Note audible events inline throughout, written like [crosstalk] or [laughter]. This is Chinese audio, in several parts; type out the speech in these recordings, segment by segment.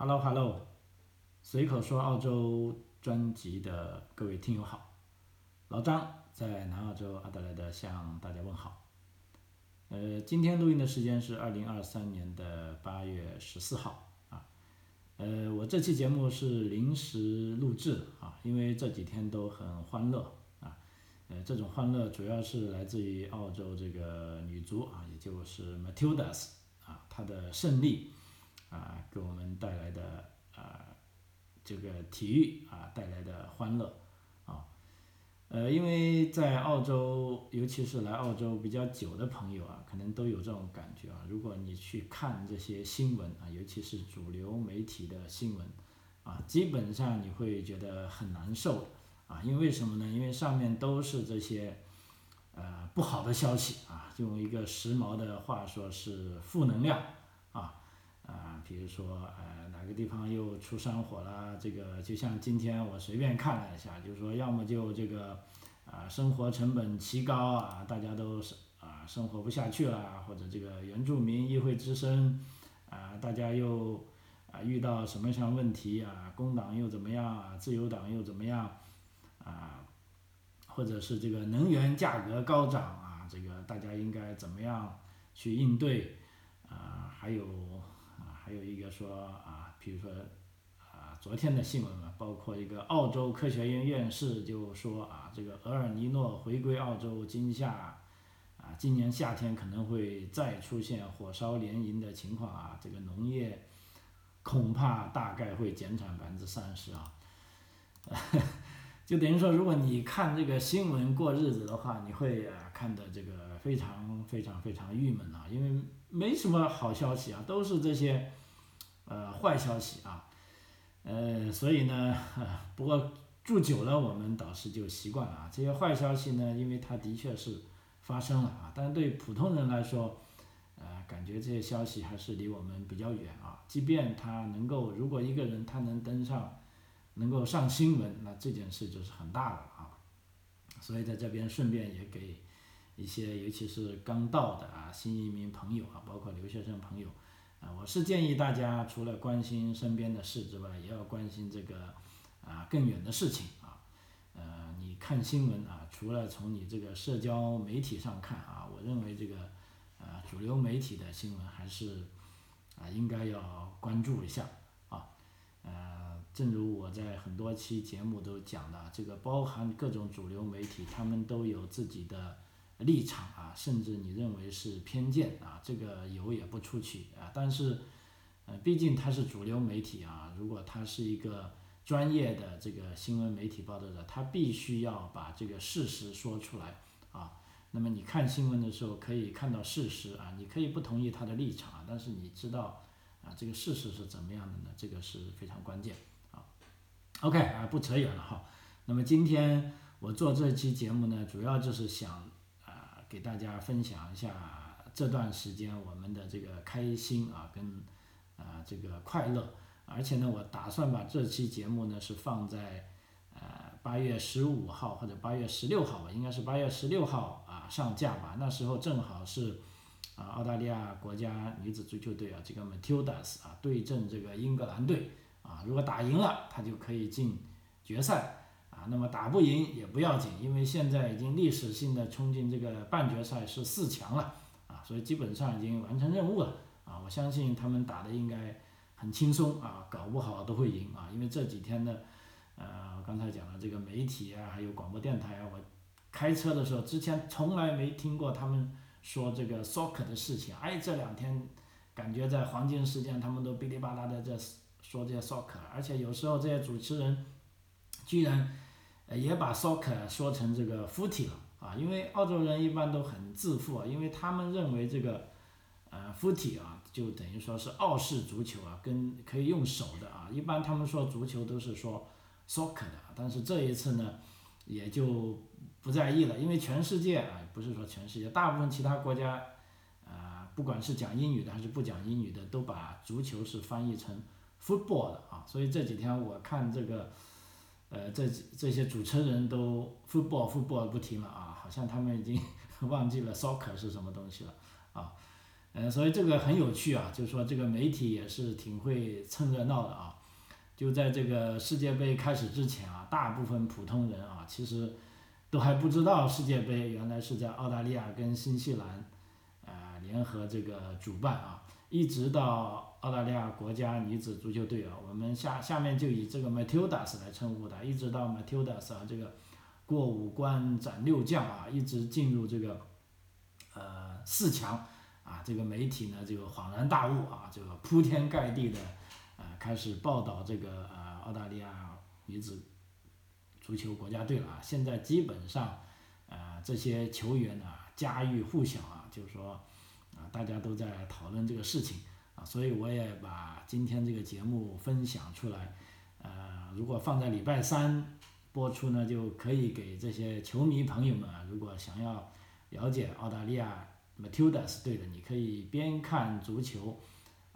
Hello Hello，随口说澳洲专辑的各位听友好，老张在南澳洲阿德莱德向大家问好。呃，今天录音的时间是二零二三年的八月十四号啊。呃，我这期节目是临时录制啊，因为这几天都很欢乐啊。呃，这种欢乐主要是来自于澳洲这个女足啊，也就是 Matildas 啊，她的胜利。啊，给我们带来的啊，这个体育啊带来的欢乐啊，呃，因为在澳洲，尤其是来澳洲比较久的朋友啊，可能都有这种感觉啊。如果你去看这些新闻啊，尤其是主流媒体的新闻啊，基本上你会觉得很难受啊。因为什么呢？因为上面都是这些呃不好的消息啊，用一个时髦的话说是负能量。啊，比如说，呃，哪个地方又出山火了？这个就像今天我随便看了一下，就是说，要么就这个，啊，生活成本奇高啊，大家都是啊，生活不下去了，或者这个原住民议会之声，啊，大家又啊遇到什么样问题啊？工党又怎么样啊？自由党又怎么样？啊，或者是这个能源价格高涨啊，这个大家应该怎么样去应对？啊，还有。还有一个说啊，比如说啊，昨天的新闻嘛，包括一个澳洲科学院院士就说啊，这个厄尔尼诺回归澳洲，今夏啊，今年夏天可能会再出现火烧连营的情况啊，这个农业恐怕大概会减产百分之三十啊，[laughs] 就等于说，如果你看这个新闻过日子的话，你会啊看的这个非常非常非常郁闷啊，因为没什么好消息啊，都是这些。呃，坏消息啊，呃，所以呢，[laughs] 不过住久了，我们倒是就习惯了啊。这些坏消息呢，因为它的确是发生了啊，但是对普通人来说，呃，感觉这些消息还是离我们比较远啊。即便他能够，如果一个人他能登上，能够上新闻，那这件事就是很大的啊。所以在这边顺便也给一些，尤其是刚到的啊新移民朋友啊，包括留学生朋友。啊，我是建议大家除了关心身边的事之外，也要关心这个啊更远的事情啊。呃，你看新闻啊，除了从你这个社交媒体上看啊，我认为这个呃主流媒体的新闻还是啊应该要关注一下啊。呃，正如我在很多期节目都讲的，这个包含各种主流媒体，他们都有自己的。立场啊，甚至你认为是偏见啊，这个油也不出去啊。但是，呃，毕竟它是主流媒体啊。如果它是一个专业的这个新闻媒体报道者，他必须要把这个事实说出来啊。那么你看新闻的时候可以看到事实啊，你可以不同意他的立场啊，但是你知道啊这个事实是怎么样的呢？这个是非常关键啊。OK 啊，不扯远了哈。那么今天我做这期节目呢，主要就是想。给大家分享一下这段时间我们的这个开心啊，跟啊这个快乐，而且呢，我打算把这期节目呢是放在呃八月十五号或者八月十六号吧，应该是八月十六号啊上架吧。那时候正好是啊澳大利亚国家女子足球队啊这个 Matildas 啊对阵这个英格兰队啊，如果打赢了，他就可以进决赛。那么打不赢也不要紧，因为现在已经历史性的冲进这个半决赛是四强了，啊，所以基本上已经完成任务了，啊，我相信他们打的应该很轻松，啊，搞不好都会赢，啊，因为这几天的，呃，刚才讲了这个媒体啊，还有广播电台啊，我开车的时候之前从来没听过他们说这个 soccer 的事情，哎，这两天感觉在黄金时间他们都哔哩吧啦的在说这些 soccer，而且有时候这些主持人居然。也把 soccer 说成这个 footy 了啊，因为澳洲人一般都很自负，因为他们认为这个呃 footy 啊，就等于说是澳式足球啊，跟可以用手的啊，一般他们说足球都是说 soccer 的，但是这一次呢，也就不在意了，因为全世界啊，不是说全世界，大部分其他国家啊，不管是讲英语的还是不讲英语的，都把足球是翻译成 football 的啊，所以这几天我看这个。呃，这这些主持人都 football football 不停了啊，[laughs] 好像他们已经 [laughs] 忘记了 soccer 是什么东西了啊。呃，所以这个很有趣啊，就是说这个媒体也是挺会蹭热闹的啊。就在这个世界杯开始之前啊，大部分普通人啊，其实都还不知道世界杯原来是在澳大利亚跟新西兰呃联合这个主办啊，一直到澳大利亚国家女子足球队啊，我们下下面就以这个 Matildas 来称呼它，一直到 Matildas 啊这个过五关斩六将啊，一直进入这个呃四强。啊，这个媒体呢，这个恍然大悟啊，这个铺天盖地的，呃，开始报道这个呃澳大利亚女子足球国家队了啊。现在基本上，呃，这些球员呢家喻户晓啊，就是说，大家都在讨论这个事情啊，所以我也把今天这个节目分享出来，呃，如果放在礼拜三播出呢，就可以给这些球迷朋友们啊，如果想要了解澳大利亚。Matildas 对的，你可以边看足球，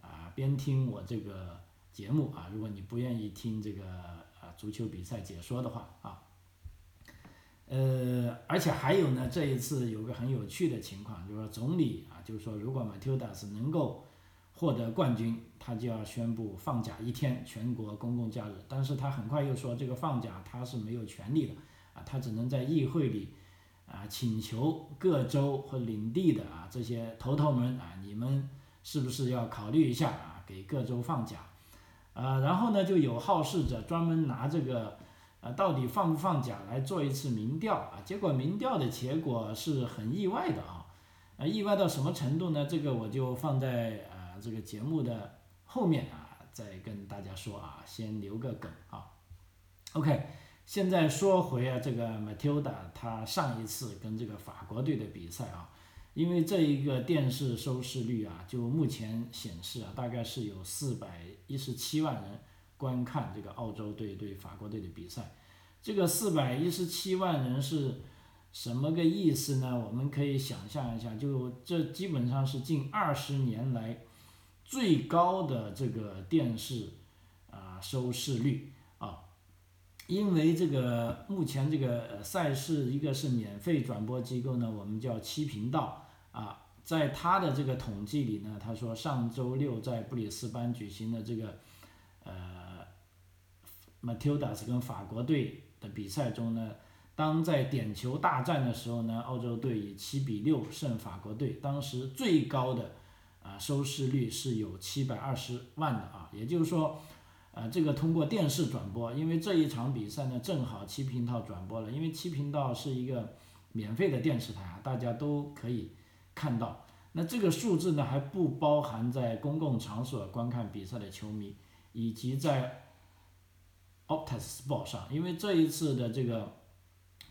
啊，边听我这个节目啊。如果你不愿意听这个啊足球比赛解说的话啊，呃，而且还有呢，这一次有个很有趣的情况，就是说总理啊，就是说如果 Matildas 能够获得冠军，他就要宣布放假一天，全国公共假日。但是他很快又说，这个放假他是没有权利的，啊，他只能在议会里。啊，请求各州和领地的啊这些头头们啊，你们是不是要考虑一下啊，给各州放假？啊，然后呢，就有好事者专门拿这个，啊，到底放不放假来做一次民调啊？结果民调的结果是很意外的啊，啊，意外到什么程度呢？这个我就放在啊这个节目的后面啊，再跟大家说啊，先留个梗啊。OK。现在说回啊，这个 Matilda，他上一次跟这个法国队的比赛啊，因为这一个电视收视率啊，就目前显示啊，大概是有四百一十七万人观看这个澳洲队对法国队的比赛。这个四百一十七万人是什么个意思呢？我们可以想象一下，就这基本上是近二十年来最高的这个电视啊收视率啊。因为这个目前这个赛事一个是免费转播机构呢，我们叫七频道啊，在他的这个统计里呢，他说上周六在布里斯班举行的这个呃 Matildas 跟法国队的比赛中呢，当在点球大战的时候呢，澳洲队以七比六胜法国队，当时最高的啊收视率是有七百二十万的啊，也就是说。呃，这个通过电视转播，因为这一场比赛呢，正好七频道转播了，因为七频道是一个免费的电视台啊，大家都可以看到。那这个数字呢，还不包含在公共场所观看比赛的球迷，以及在 Optus Sport 上，因为这一次的这个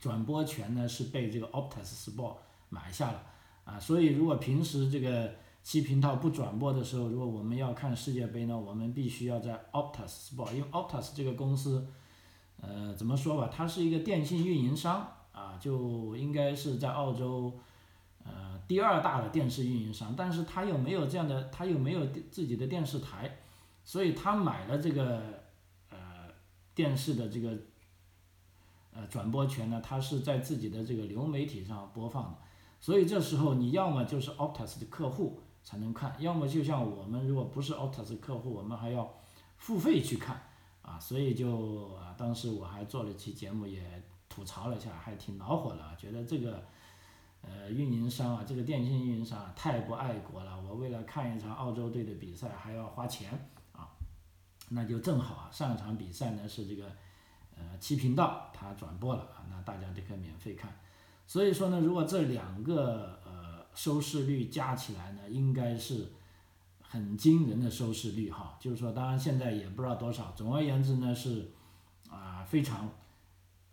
转播权呢，是被这个 Optus Sport 买下了啊，所以如果平时这个。七频道不转播的时候，如果我们要看世界杯呢，我们必须要在 Optus Sport，因为 Optus 这个公司，呃，怎么说吧，它是一个电信运营商啊，就应该是在澳洲，呃，第二大的电视运营商，但是它又没有这样的，它又没有自己的电视台，所以他买了这个电视的这个呃转播权呢，它是在自己的这个流媒体上播放的，所以这时候你要么就是 Optus 的客户。才能看，要么就像我们如果不是 Optus 客户，我们还要付费去看，啊，所以就啊，当时我还做了期节目，也吐槽了一下，还挺恼火的，觉得这个呃运营商啊，这个电信运营商啊，太不爱国了。我为了看一场澳洲队的比赛还要花钱，那就正好啊，上一场比赛呢是这个呃七频道它转播了啊，那大家就可以免费看。所以说呢，如果这两个呃。收视率加起来呢，应该是很惊人的收视率哈。就是说，当然现在也不知道多少。总而言之呢，是啊，非常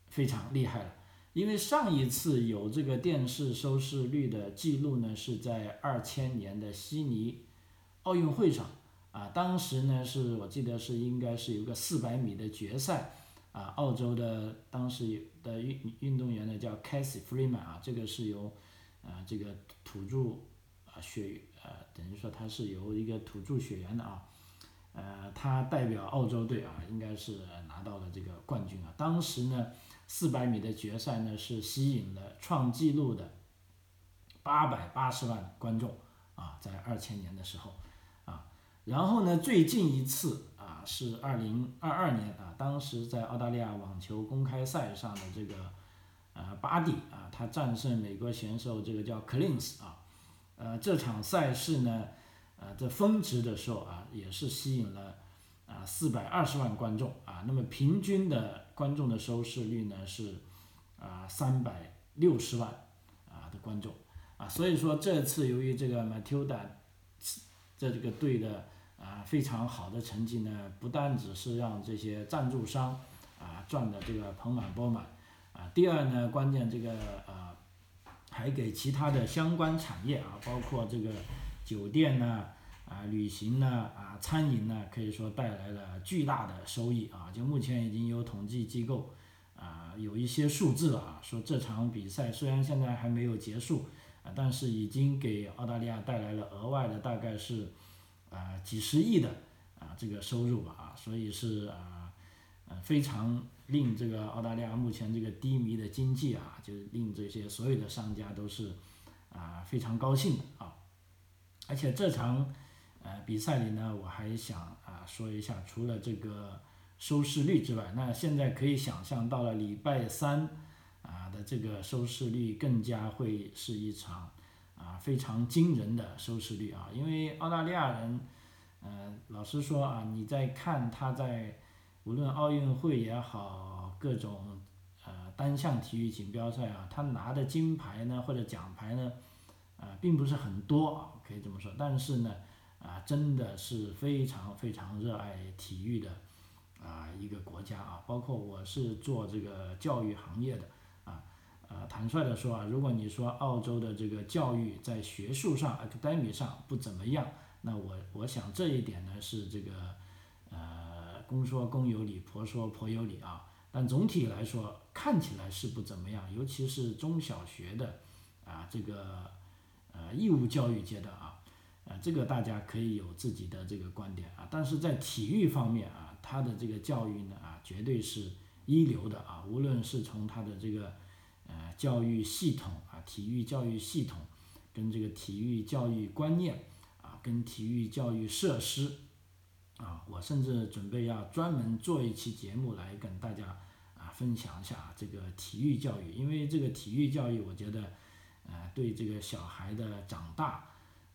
非常厉害了。因为上一次有这个电视收视率的记录呢，是在二千年的悉尼奥运会上啊。当时呢，是我记得是应该是有个四百米的决赛啊。澳洲的当时的运运动员呢叫 Casey Freeman 啊，这个是由。啊，这个土著啊血呃，等于说他是由一个土著血缘的啊，呃，他代表澳洲队啊，应该是拿到了这个冠军啊。当时呢，四百米的决赛呢是吸引了创纪录的八百八十万观众啊，在二千年的时候，然后呢，最近一次啊是二零二二年啊，当时在澳大利亚网球公开赛上的这个呃巴蒂啊，他战胜美国选手这个叫 Cleans 啊，呃这场赛事呢，呃在峰值的时候啊，也是吸引了啊四百二十万观众啊，那么平均的观众的收视率呢是啊三百六十万啊的观众。啊，所以说这次由于这个 Matilda 这这个队的啊非常好的成绩呢，不单只是让这些赞助商啊赚的这个盆满钵满，啊，第二呢，关键这个呃还给其他的相关产业啊，包括这个酒店呢啊旅行呢啊餐饮呢，可以说带来了巨大的收益啊，就目前已经有统计机构啊有一些数字啊，说这场比赛虽然现在还没有结束。啊但是已经给澳大利亚带来了额外的大概是，啊几十亿的啊这个收入吧啊，所以是啊，呃非常令这个澳大利亚目前这个低迷的经济啊，就令这些所有的商家都是啊非常高兴的啊，而且这场呃比赛里呢，我还想啊说一下，除了这个收视率之外，那现在可以想象到了礼拜三。啊的这个收视率更加会是一场啊非常惊人的收视率啊，因为澳大利亚人，呃，老实说啊，你在看他在无论奥运会也好，各种呃单项体育锦标赛啊，他拿的金牌呢或者奖牌呢，啊并不是很多，可以这么说，但是呢，啊真的是非常非常热爱体育的啊一个国家啊，包括我是做这个教育行业的。呃，坦率的说啊，如果你说澳洲的这个教育在学术上、academic 上不怎么样，那我我想这一点呢是这个，呃，公说公有理，婆说婆有理啊。但总体来说，看起来是不怎么样，尤其是中小学的，啊，这个呃义务教育阶段啊，呃，这个大家可以有自己的这个观点啊。但是在体育方面啊，它的这个教育呢啊，绝对是一流的啊，无论是从它的这个。教育系统啊，体育教育系统，跟这个体育教育观念啊，跟体育教育设施啊，我甚至准备要专门做一期节目来跟大家啊分享一下这个体育教育，因为这个体育教育，我觉得呃，对这个小孩的长大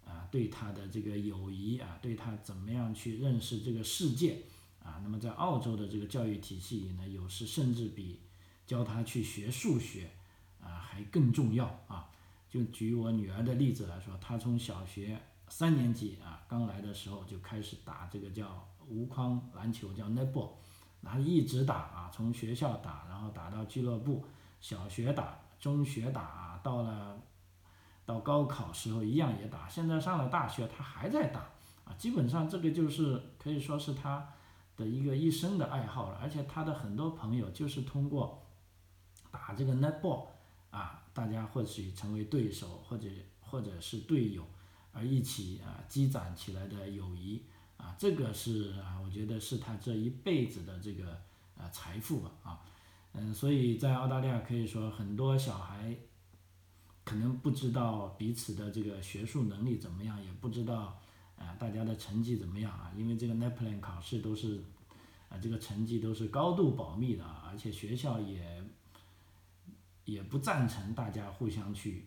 啊，对他的这个友谊啊，对他怎么样去认识这个世界啊，那么在澳洲的这个教育体系里呢，有时甚至比教他去学数学。啊，还更重要啊！就举我女儿的例子来说，她从小学三年级啊刚来的时候就开始打这个叫无框篮球，叫 netball，然后一直打啊，从学校打，然后打到俱乐部，小学打，中学打，到了到高考时候一样也打，现在上了大学她还在打啊，基本上这个就是可以说是她的一个一生的爱好了，而且她的很多朋友就是通过打这个 netball。啊，大家或许成为对手，或者或者是队友，而一起啊积攒起来的友谊啊，这个是啊，我觉得是他这一辈子的这个呃财富吧啊，嗯，所以在澳大利亚可以说很多小孩可能不知道彼此的这个学术能力怎么样，也不知道啊大家的成绩怎么样啊，因为这个 NAPLAN 考试都是啊这个成绩都是高度保密的，而且学校也。也不赞成大家互相去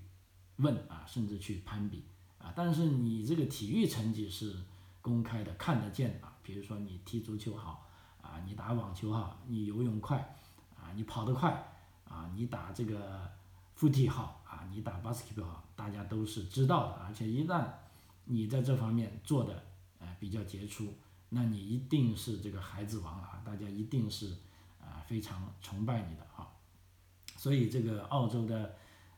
问啊，甚至去攀比啊。但是你这个体育成绩是公开的，看得见啊。比如说你踢足球好啊，你打网球好，你游泳快啊，你跑得快啊，你打这个 footy 好啊，你打 basketball 好，大家都是知道的。而且一旦你在这方面做的呃比较杰出，那你一定是这个孩子王啊，大家一定是啊非常崇拜你的啊。所以这个澳洲的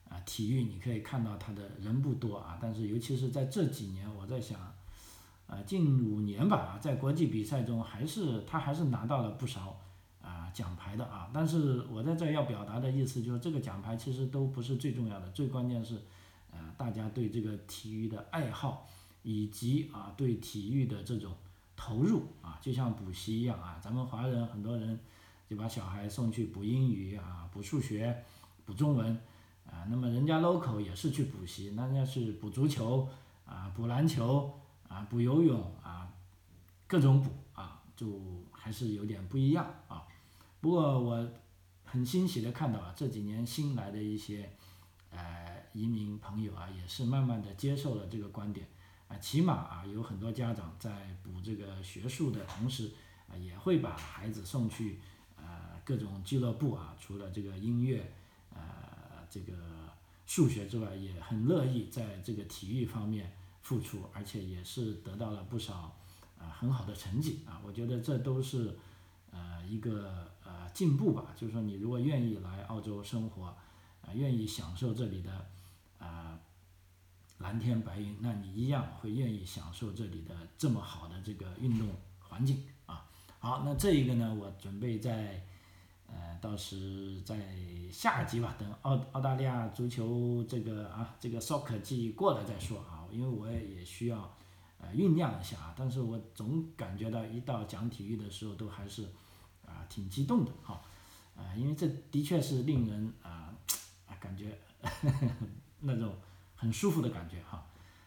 啊体育，你可以看到他的人不多啊，但是尤其是在这几年，我在想，啊近五年吧，在国际比赛中还是他还是拿到了不少啊奖牌的啊。但是我在这要表达的意思就是，这个奖牌其实都不是最重要的，最关键是，呃大家对这个体育的爱好，以及啊对体育的这种投入啊，就像补习一样啊，咱们华人很多人。就把小孩送去补英语啊，补数学，补中文，啊，那么人家 local 也是去补习，那要是补足球，啊，补篮球啊，补游泳啊，各种补啊，就还是有点不一样啊。不过我很欣喜的看到啊，这几年新来的一些呃移民朋友啊，也是慢慢的接受了这个观点啊，起码啊，有很多家长在补这个学术的同时啊，也会把孩子送去各种俱乐部啊，除了这个音乐呃这个数学之外，也很乐意在这个体育方面。付出，而且也是得到了不少啊很好的成绩啊，我觉得这都是呃一个呃进步吧。就是说，你如果愿意来澳洲生活，啊愿意享受这里的啊蓝天白云，那你一样会愿意享受这里的这么好的这个运动环境啊。好，那这一个呢，我准备在。呃，到时在下一集吧，等澳澳大利亚足球这个啊，这个 soccer 季过了再说啊，因为我也需要呃酝酿一下啊，但是我总感觉到一到讲体育的时候都还是啊挺激动的哈，啊，因为这的确是令人啊啊感觉呵 [laughs] 呵那种很舒服的感觉哈。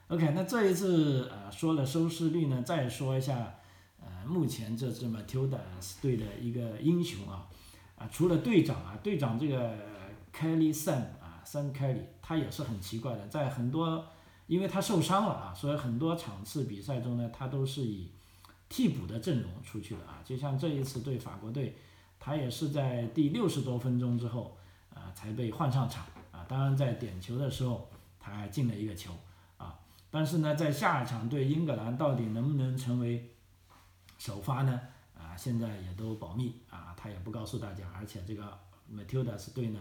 OK，那这一次呃说了收视率呢，再说一下呃目前这支 Matildas 队的一个英雄啊。啊，除了队长啊，队长这个 Kelly Sam 啊，Sam Kelly，他也是很奇怪的，在很多，因为他受伤了啊，所以很多场次比赛中呢，他都是以替补的阵容出去的啊。就像这一次对法国队，他也是在第六十多分钟之后啊才被换上场啊。当然在点球的时候他还进了一个球啊，但是呢，在下一场对英格兰到底能不能成为首发呢？现在也都保密啊，他也不告诉大家，而且这个 Matildas 队呢，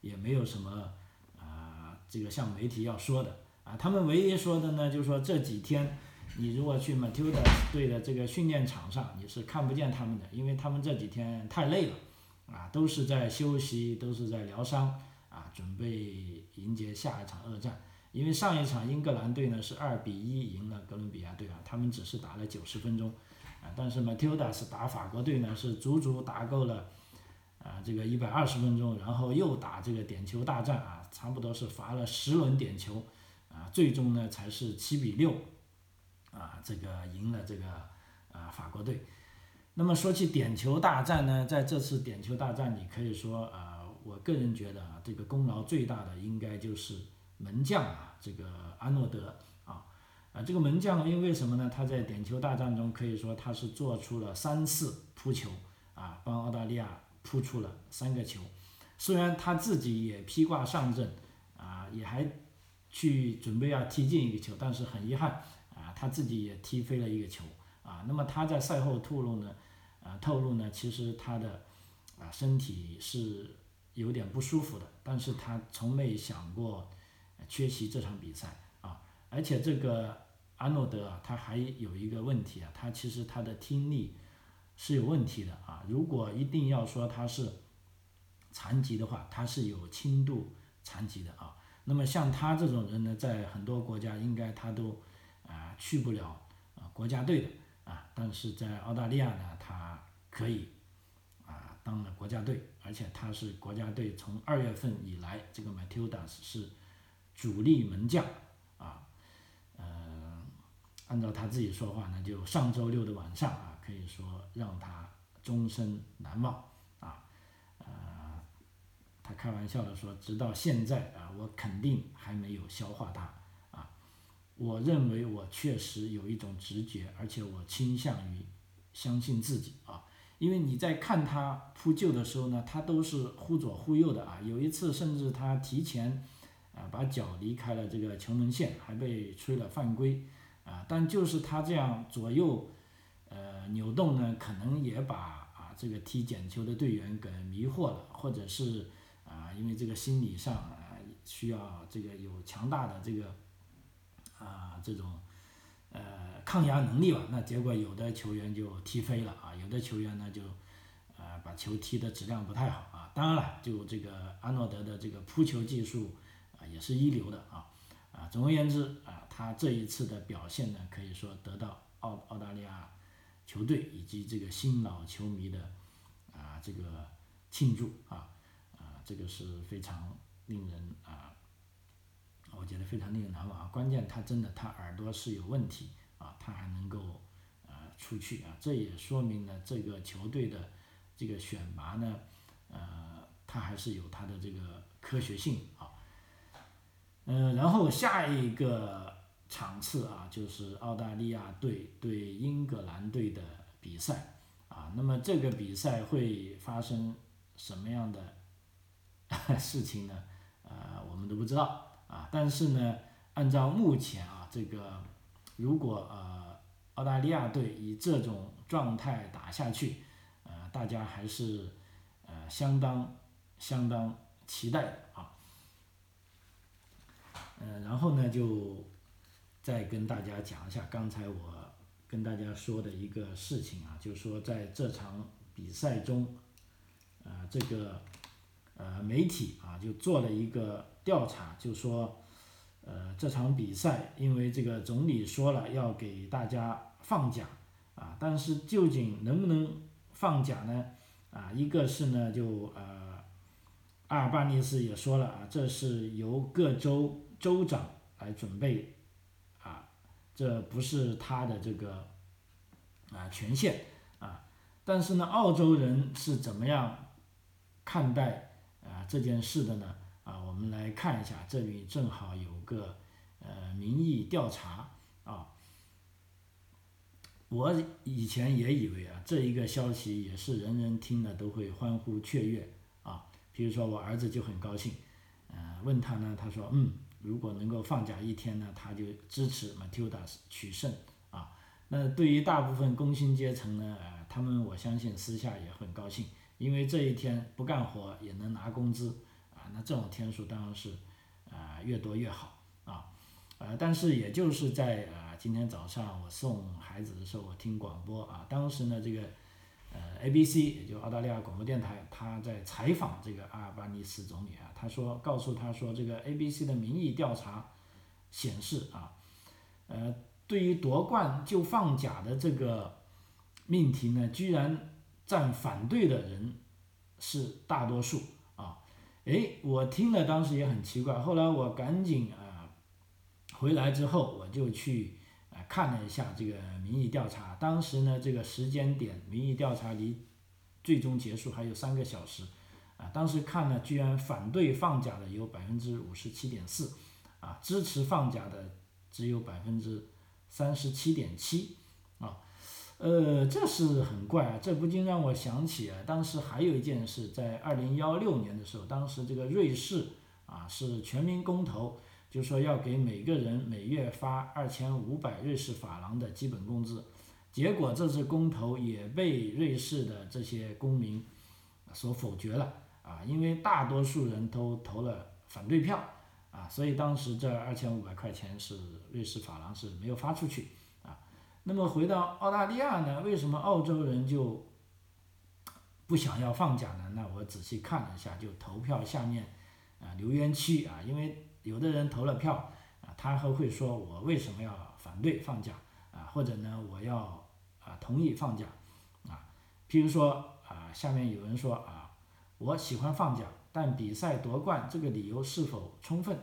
也没有什么啊，这个向媒体要说的啊，他们唯一说的呢，就是说这几天你如果去 Matildas 队的这个训练场上，你是看不见他们的，因为他们这几天太累了啊，都是在休息，都是在疗伤啊，准备迎接下一场恶战。因为上一场英格兰队呢是二比一赢了哥伦比亚队啊，他们只是打了九十分钟。啊，但是 Matilda 是打法国队呢，是足足打够了，啊，这个一百二十分钟，然后又打这个点球大战啊，差不多是罚了十轮点球，啊，最终呢才是七比六，啊，这个赢了这个啊法国队。那么说起点球大战呢，在这次点球大战里，可以说啊，我个人觉得啊，这个功劳最大的应该就是门将啊，这个阿诺德。啊，这个门将因为什么呢？他在点球大战中可以说他是做出了三次扑球，啊，帮澳大利亚扑出了三个球。虽然他自己也披挂上阵，啊，也还去准备要踢进一个球，但是很遗憾，啊，他自己也踢飞了一个球。啊，那么他在赛后透露呢，啊，透露呢，其实他的啊身体是有点不舒服的，但是他从没想过缺席这场比赛。啊而且这个阿诺德啊，他还有一个问题啊，他其实他的听力是有问题的啊。如果一定要说他是残疾的话，他是有轻度残疾的啊。那么像他这种人呢，在很多国家应该他都啊去不了啊国家队的啊，但是在澳大利亚呢，他可以啊当了国家队，而且他是国家队从二月份以来，这个 Matilda 是主力门将啊，呃。按照他自己说话呢，就上周六的晚上啊，可以说让他终身难忘啊，呃，他开玩笑的说，直到现在啊，我肯定还没有消化它啊，我认为我确实有一种直觉，而且我倾向于相信自己啊，因为你在看他扑救的时候呢，他都是忽左忽右的啊，有一次甚至他提前啊把脚离开了这个球门线，还被吹了犯规。啊，但就是他这样左右，呃，扭动呢，可能也把啊这个踢捡球的队员给迷惑了，或者是啊，因为这个心理上啊需要这个有强大的这个啊这种呃抗压能力吧，那结果有的球员就踢飞了啊，有的球员呢就啊把球踢的质量不太好啊，当然了，就这个阿诺德的这个扑球技术啊也是一流的啊。啊，总而言之啊，他这一次的表现呢，可以说得到澳澳大利亚球队以及这个新老球迷的啊这个庆祝啊啊，这个是非常令人啊我觉得非常令人难忘啊。关键他真的他耳朵是有问题啊，他还能够呃出去啊，这也说明了这个球队的这个选拔呢，呃，他还是有他的这个科学性。嗯，然后下一个场次啊，就是澳大利亚队对英格兰队的比赛啊。那么这个比赛会发生什么样的事情呢？呃，我们都不知道啊。但是呢，按照目前啊，这个如果呃澳大利亚队以这种状态打下去，呃，大家还是呃相当相当期待的啊。呃，然后呢，就再跟大家讲一下刚才我跟大家说的一个事情啊，就是说在这场比赛中，呃，这个呃媒体啊就做了一个调查，就说，呃，这场比赛因为这个总理说了要给大家放假啊，但是究竟能不能放假呢？啊，一个是呢，就呃，阿尔巴尼斯也说了啊，这是由各州。州长来准备，啊，这不是他的这个啊权限啊，但是呢，澳洲人是怎么样看待啊这件事的呢？啊，我们来看一下，这里正好有个呃民意调查啊，我以前也以为啊这一个消息也是人人听了都会欢呼雀跃啊，比如说我儿子就很高兴，呃，问他呢，他说嗯。如果能够放假一天呢，他就支持 Matilda 取胜啊。那对于大部分工薪阶层呢，呃，他们我相信私下也很高兴，因为这一天不干活也能拿工资啊。那这种天数当然是，啊，越多越好啊。呃，但是也就是在啊今天早上我送孩子的时候，我听广播啊，当时呢这个。呃，ABC 也就澳大利亚广播电台，他在采访这个阿尔巴尼斯总理啊，他说，告诉他说，这个 ABC 的民意调查显示啊，呃，对于夺冠就放假的这个命题呢，居然占反对的人是大多数啊，诶，我听了当时也很奇怪，后来我赶紧啊回来之后，我就去。看了一下这个民意调查，当时呢，这个时间点民意调查离最终结束还有三个小时，啊，当时看了，居然反对放假的有百分之五十七点四，啊，支持放假的只有百分之三十七点七，啊，呃，这是很怪啊，这不禁让我想起啊，当时还有一件事，在二零幺六年的时候，当时这个瑞士啊是全民公投。就说要给每个人每月发二千五百瑞士法郎的基本工资，结果这次公投也被瑞士的这些公民所否决了啊，因为大多数人都投了反对票啊，所以当时这二千五百块钱是瑞士法郎是没有发出去啊。那么回到澳大利亚呢，为什么澳洲人就不想要放假呢？那我仔细看了一下，就投票下面啊留言区啊，因为。有的人投了票，啊，他还会说我为什么要反对放假啊？或者呢，我要啊同意放假啊？譬如说啊，下面有人说啊，我喜欢放假，但比赛夺冠这个理由是否充分？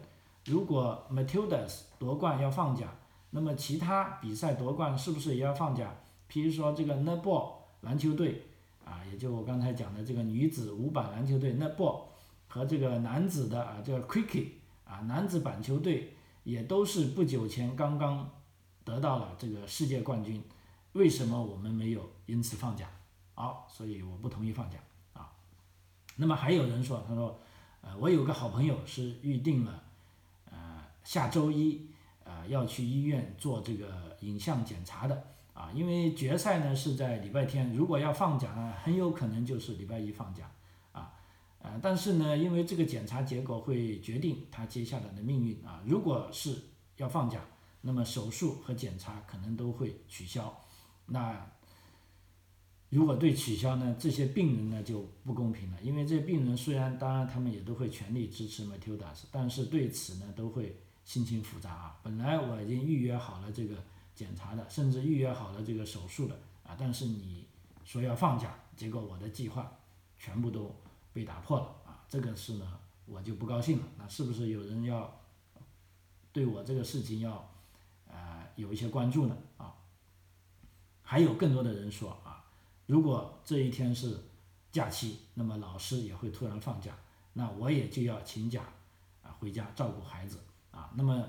如果 Matildas 夺冠要放假，那么其他比赛夺冠是不是也要放假？譬如说这个 Neball 篮球队啊，也就我刚才讲的这个女子五板篮球队 Neball 和这个男子的啊这个 Cricket。啊，男子板球队也都是不久前刚刚得到了这个世界冠军，为什么我们没有因此放假？好，所以我不同意放假啊。那么还有人说，他说，呃，我有个好朋友是预定了，呃，下周一，呃，要去医院做这个影像检查的啊，因为决赛呢是在礼拜天，如果要放假呢，很有可能就是礼拜一放假。啊，但是呢，因为这个检查结果会决定他接下来的命运啊。如果是要放假，那么手术和检查可能都会取消。那如果对取消呢，这些病人呢就不公平了，因为这些病人虽然当然他们也都会全力支持 Matildas，但是对此呢都会心情复杂啊。本来我已经预约好了这个检查的，甚至预约好了这个手术的啊，但是你说要放假，结果我的计划全部都。被打破了啊，这个事呢，我就不高兴了。那是不是有人要对我这个事情要呃有一些关注呢？啊，还有更多的人说啊，如果这一天是假期，那么老师也会突然放假，那我也就要请假啊回家照顾孩子啊。那么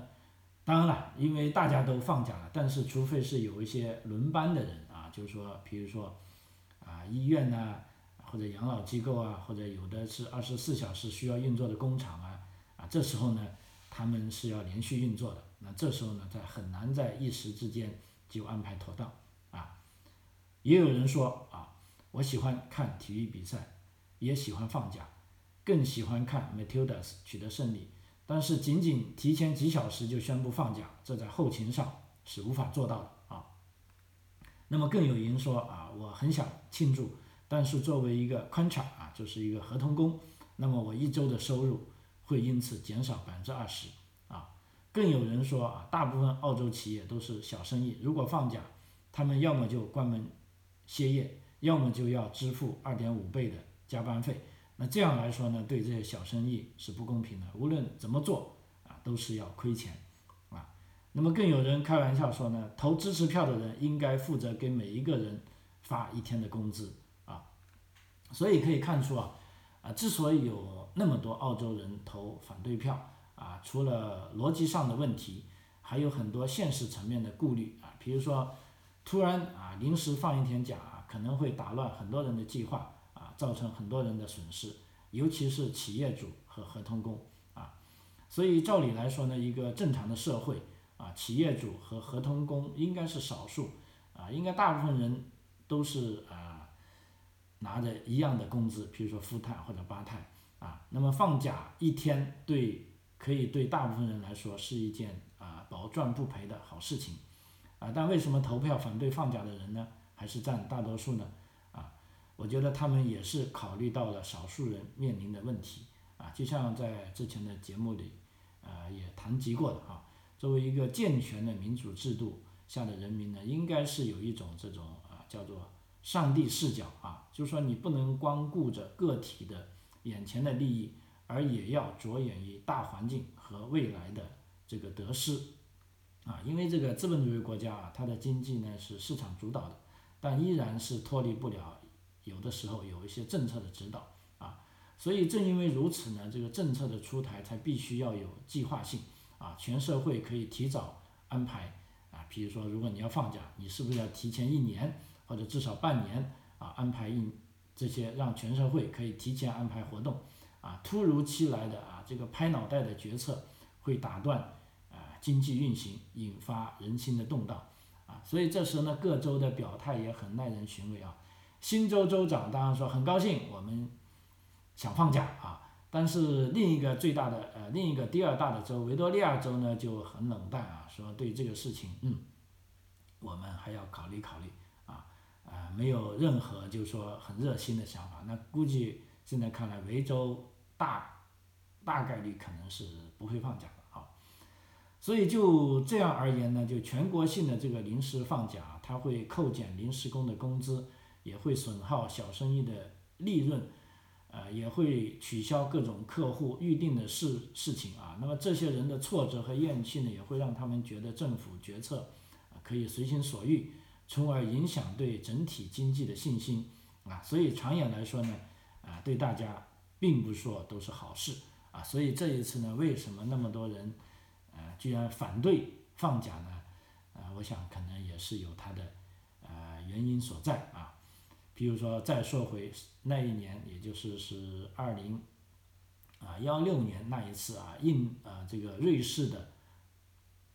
当然了，因为大家都放假了，但是除非是有一些轮班的人啊，就是说，比如说啊医院呐，或者养老机构啊，或者有的是二十四小时需要运作的工厂啊，啊这时候呢，他们是要连续运作的，那这时候呢，在很难在一时之间就安排妥当啊。也有人说啊，我喜欢看体育比赛，也喜欢放假，更喜欢看 Matildas 取得胜利。但是仅仅提前几小时就宣布放假，这在后勤上是无法做到的啊。那么更有人说啊，我很想庆祝，但是作为一个 contract 啊，就是一个合同工，那么我一周的收入会因此减少百分之二十啊。更有人说啊，大部分澳洲企业都是小生意，如果放假，他们要么就关门歇业，要么就要支付二点五倍的加班费。那这样来说呢，对这些小生意是不公平的。无论怎么做啊，都是要亏钱啊。那么更有人开玩笑说呢，投支持票的人应该负责给每一个人发一天的工资。所以可以看出啊，啊，之所以有那么多澳洲人投反对票啊，除了逻辑上的问题，还有很多现实层面的顾虑啊。比如说，突然啊临时放一天假啊，可能会打乱很多人的计划啊。造成很多人的损失，尤其是企业主和合同工啊，所以照理来说呢，一个正常的社会啊，企业主和合同工应该是少数啊，应该大部分人都是啊拿着一样的工资，比如说富泰或者八泰啊，那么放假一天对可以对大部分人来说是一件啊保赚不赔的好事情啊，但为什么投票反对放假的人呢，还是占大多数呢？啊我觉得他们也是考虑到了少数人面临的问题啊，就像在之前的节目里，呃，也谈及过的啊。作为一个健全的民主制度下的人民呢，应该是有一种这种啊叫做上帝视角啊，就是说你不能光顾着个体的眼前的利益，而也要着眼于大环境和未来的这个得失啊。因为这个资本主义国家啊，它的经济呢是市场主导的，但依然是脱离不了。有的时候有一些政策的指导啊，所以正因为如此呢，这个政策的出台才必须要有计划性啊，全社会可以提早安排啊，比如说如果你要放假，你是不是要提前一年或者至少半年啊安排一这些让全社会可以提前安排活动啊，突如其来的啊这个拍脑袋的决策会打断啊经济运行，引发人心的动荡啊，所以这时呢各州的表态也很耐人寻味啊。新州州长当然说很高兴，我们想放假啊，但是另一个最大的呃另一个第二大的州维多利亚州呢就很冷淡啊，说对这个事情嗯，我们还要考虑考虑没有任何就是说很热心的想法，那估计现在看来维州大大概率可能是不会放假的啊，所以就这样而言呢，就全国性的这个临时放假，它会扣减临时工的工资。也会损耗小生意的利润，呃，也会取消各种客户预定的事事情啊。那么这些人的挫折和怨气呢，也会让他们觉得政府决策可以随心所欲，从而影响对整体经济的信心啊。所以长远来说呢，啊，对大家并不说都是好事啊。所以这一次呢，为什么那么多人呃居然反对放假呢？啊，我想可能也是有它的呃原因所在啊。比如说，再说回那一年，也就是是二零啊幺六年那一次啊，印啊这个瑞士的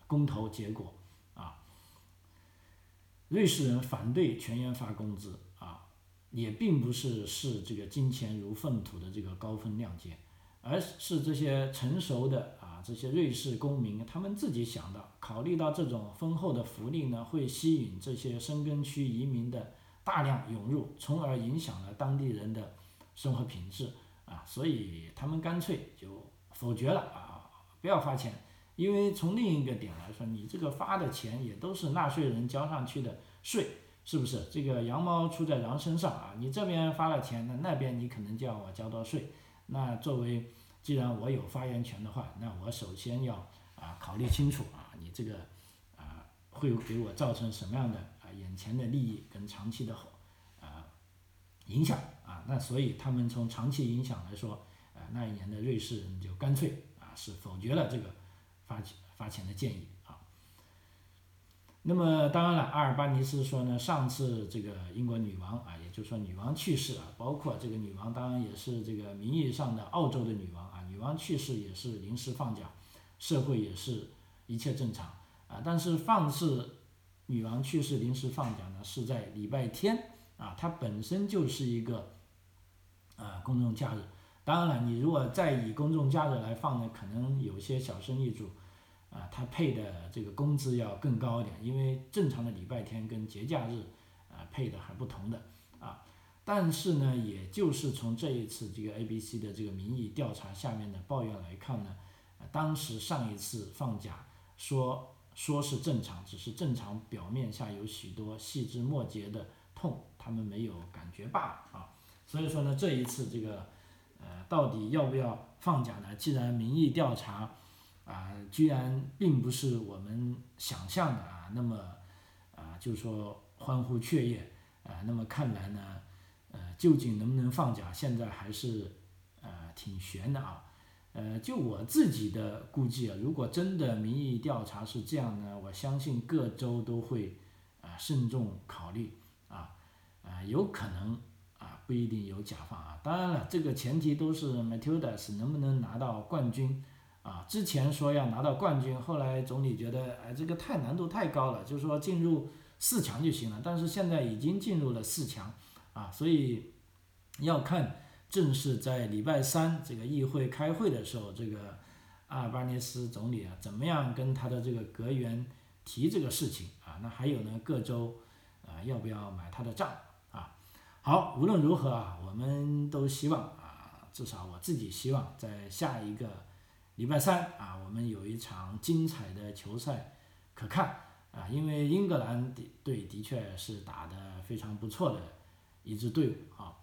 公投结果，瑞士人反对全员发工资啊，也并不是视这个金钱如粪土的这个高风亮节，而是这些成熟的啊这些瑞士公民他们自己想到，考虑到这种丰厚的福利呢，会吸引这些深根区移民的。大量涌入，从而影响了当地人的生活品质啊，所以他们干脆就否决了啊，不要发钱，因为从另一个点来说，你这个发的钱也都是纳税人交上去的税，是不是？这个羊毛出在羊身上啊，你这边发了钱，那那边你可能叫我交多税，那作为既然我有发言权的话，那我首先要啊考虑清楚啊，你这个啊会给我造成什么样的啊眼前的利益跟长期的好啊影响啊？那所以他们从长期影响来说，啊那一年的瑞士人就干脆啊是否决了这个发发钱的建议啊。那么当然了，阿尔巴尼斯说呢，上次这个英国女王啊，也就是说女王去世啊，包括这个女王当然也是这个名义上的澳洲的女王啊，女王去世也是临时放假，社会也是一切正常啊。但是放置女王去世临时放假呢，是在礼拜天啊，它本身就是一个啊公众假日。当然了，你如果再以公众假日来放呢，可能有些小生意主。啊，他配的这个工资要更高一点，因为正常的礼拜天跟节假日，啊配的还不同的啊。但是呢，也就是从这一次这个 ABC 的这个民意调查下面的抱怨来看呢，当时上一次放假说说是正常，只是正常表面下有许多细枝末节的痛，他们没有感觉罢了啊。所以说呢，这一次这个呃到底要不要放假呢？既然民意调查。啊，居然并不是我们想象的啊，那么啊，就说欢呼雀跃啊，那么看来呢，呃，究竟能不能放假，现在还是呃挺悬的啊。呃，就我自己的估计啊，如果真的民意调查是这样呢，我相信各州都会啊慎重考虑啊啊，有可能不一定有假放啊。当然了，这个前提都是 Matildas 能不能拿到冠军。啊，之前说要拿到冠军，后来总理觉得，哎，这个太难度太高了，就说进入四强就行了。但是现在已经进入了四强，啊，所以要看正式在礼拜三这个议会开会的时候，这个阿尔巴尼斯总理啊，怎么样跟他的这个阁员提这个事情啊？那还有呢，各州啊要不要买他的账？好，无论如何啊，我们都希望啊，至少我自己希望在下一个。礼拜三啊，我们有一场精彩的球赛可看啊，因为英格兰的队的确是打得非常不错的一支队伍啊，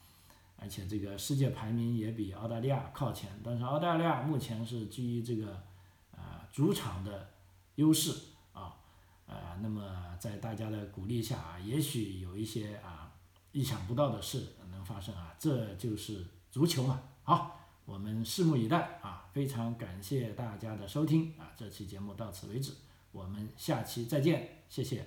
而且这个世界排名也比澳大利亚靠前，但是澳大利亚目前是基于这个啊主场的优势啊，呃，那么在大家的鼓励下啊，也许有一些啊意想不到的事能发生啊，这就是足球嘛，好。我们拭目以待啊！非常感谢大家的收听啊！这期节目到此为止，我们下期再见，谢谢。